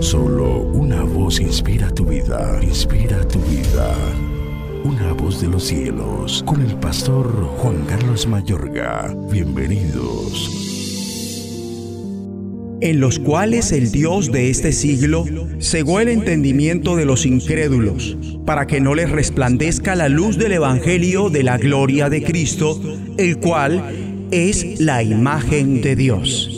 Solo una voz inspira tu vida, inspira tu vida. Una voz de los cielos, con el pastor Juan Carlos Mayorga. Bienvenidos. En los cuales el Dios de este siglo cegó el entendimiento de los incrédulos, para que no les resplandezca la luz del Evangelio de la gloria de Cristo, el cual es la imagen de Dios.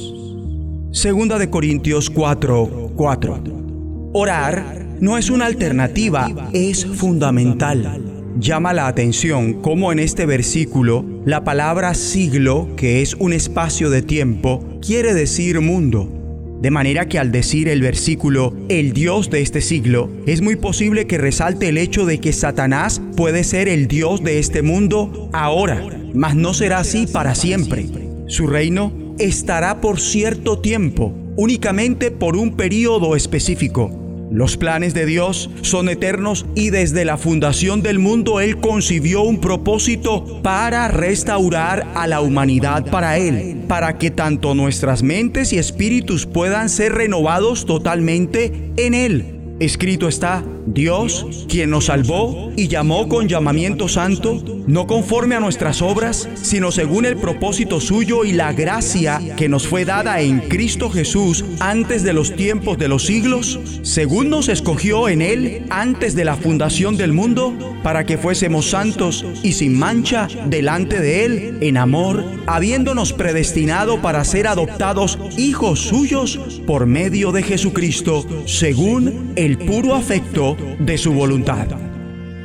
Segunda de Corintios 4, 4. Orar no es una alternativa, es fundamental. Llama la atención cómo en este versículo la palabra siglo, que es un espacio de tiempo, quiere decir mundo. De manera que al decir el versículo, el Dios de este siglo, es muy posible que resalte el hecho de que Satanás puede ser el Dios de este mundo ahora, mas no será así para siempre. Su reino estará por cierto tiempo, únicamente por un periodo específico. Los planes de Dios son eternos y desde la fundación del mundo Él concibió un propósito para restaurar a la humanidad para Él, para que tanto nuestras mentes y espíritus puedan ser renovados totalmente en Él. Escrito está, Dios, quien nos salvó y llamó con llamamiento santo, no conforme a nuestras obras, sino según el propósito suyo y la gracia que nos fue dada en Cristo Jesús antes de los tiempos de los siglos, según nos escogió en Él antes de la fundación del mundo, para que fuésemos santos y sin mancha delante de Él en amor, habiéndonos predestinado para ser adoptados hijos suyos por medio de Jesucristo, según el puro afecto de su voluntad.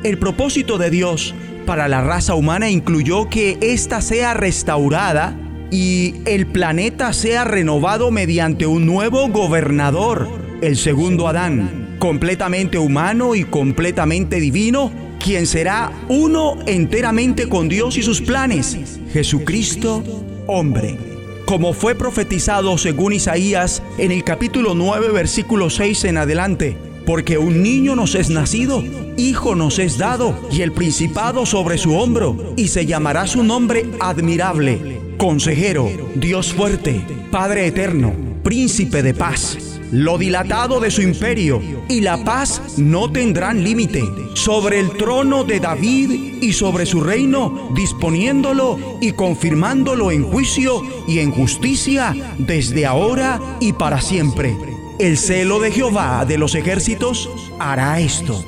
El propósito de Dios para la raza humana incluyó que ésta sea restaurada y el planeta sea renovado mediante un nuevo gobernador, el segundo Adán, completamente humano y completamente divino, quien será uno enteramente con Dios y sus planes, Jesucristo, hombre. Como fue profetizado según Isaías en el capítulo 9, versículo 6 en adelante, porque un niño nos es nacido, hijo nos es dado, y el principado sobre su hombro, y se llamará su nombre admirable, consejero, Dios fuerte, Padre eterno, príncipe de paz. Lo dilatado de su imperio y la paz no tendrán límite sobre el trono de David y sobre su reino, disponiéndolo y confirmándolo en juicio y en justicia desde ahora y para siempre el celo de Jehová de los ejércitos hará esto.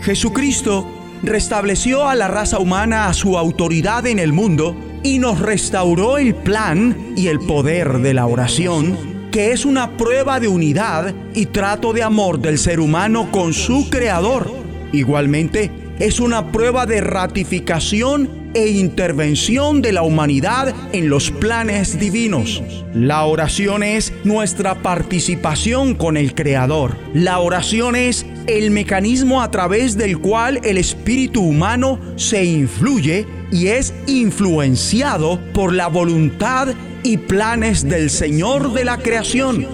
Jesucristo restableció a la raza humana a su autoridad en el mundo y nos restauró el plan y el poder de la oración, que es una prueba de unidad y trato de amor del ser humano con su Creador. Igualmente, es una prueba de ratificación e intervención de la humanidad en los planes divinos. La oración es nuestra participación con el Creador. La oración es el mecanismo a través del cual el espíritu humano se influye y es influenciado por la voluntad y planes del Señor de la creación.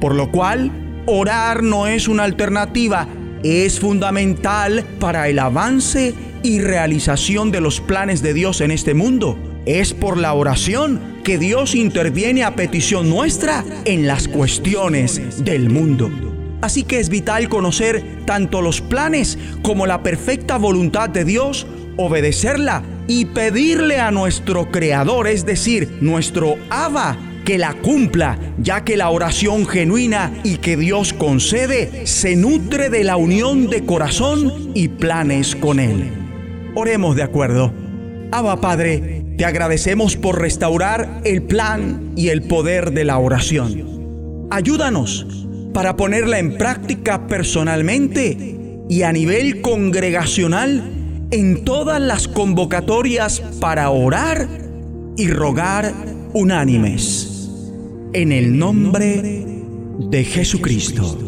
Por lo cual, orar no es una alternativa, es fundamental para el avance y realización de los planes de Dios en este mundo. Es por la oración que Dios interviene a petición nuestra en las cuestiones del mundo. Así que es vital conocer tanto los planes como la perfecta voluntad de Dios, obedecerla y pedirle a nuestro Creador, es decir, nuestro Abba, que la cumpla, ya que la oración genuina y que Dios concede se nutre de la unión de corazón y planes con Él. Oremos de acuerdo. Abba Padre, te agradecemos por restaurar el plan y el poder de la oración. Ayúdanos para ponerla en práctica personalmente y a nivel congregacional en todas las convocatorias para orar y rogar unánimes. En el nombre de Jesucristo.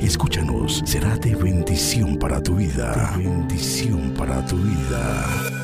Escúchanos, será de bendición para tu vida. bendición para tu vida.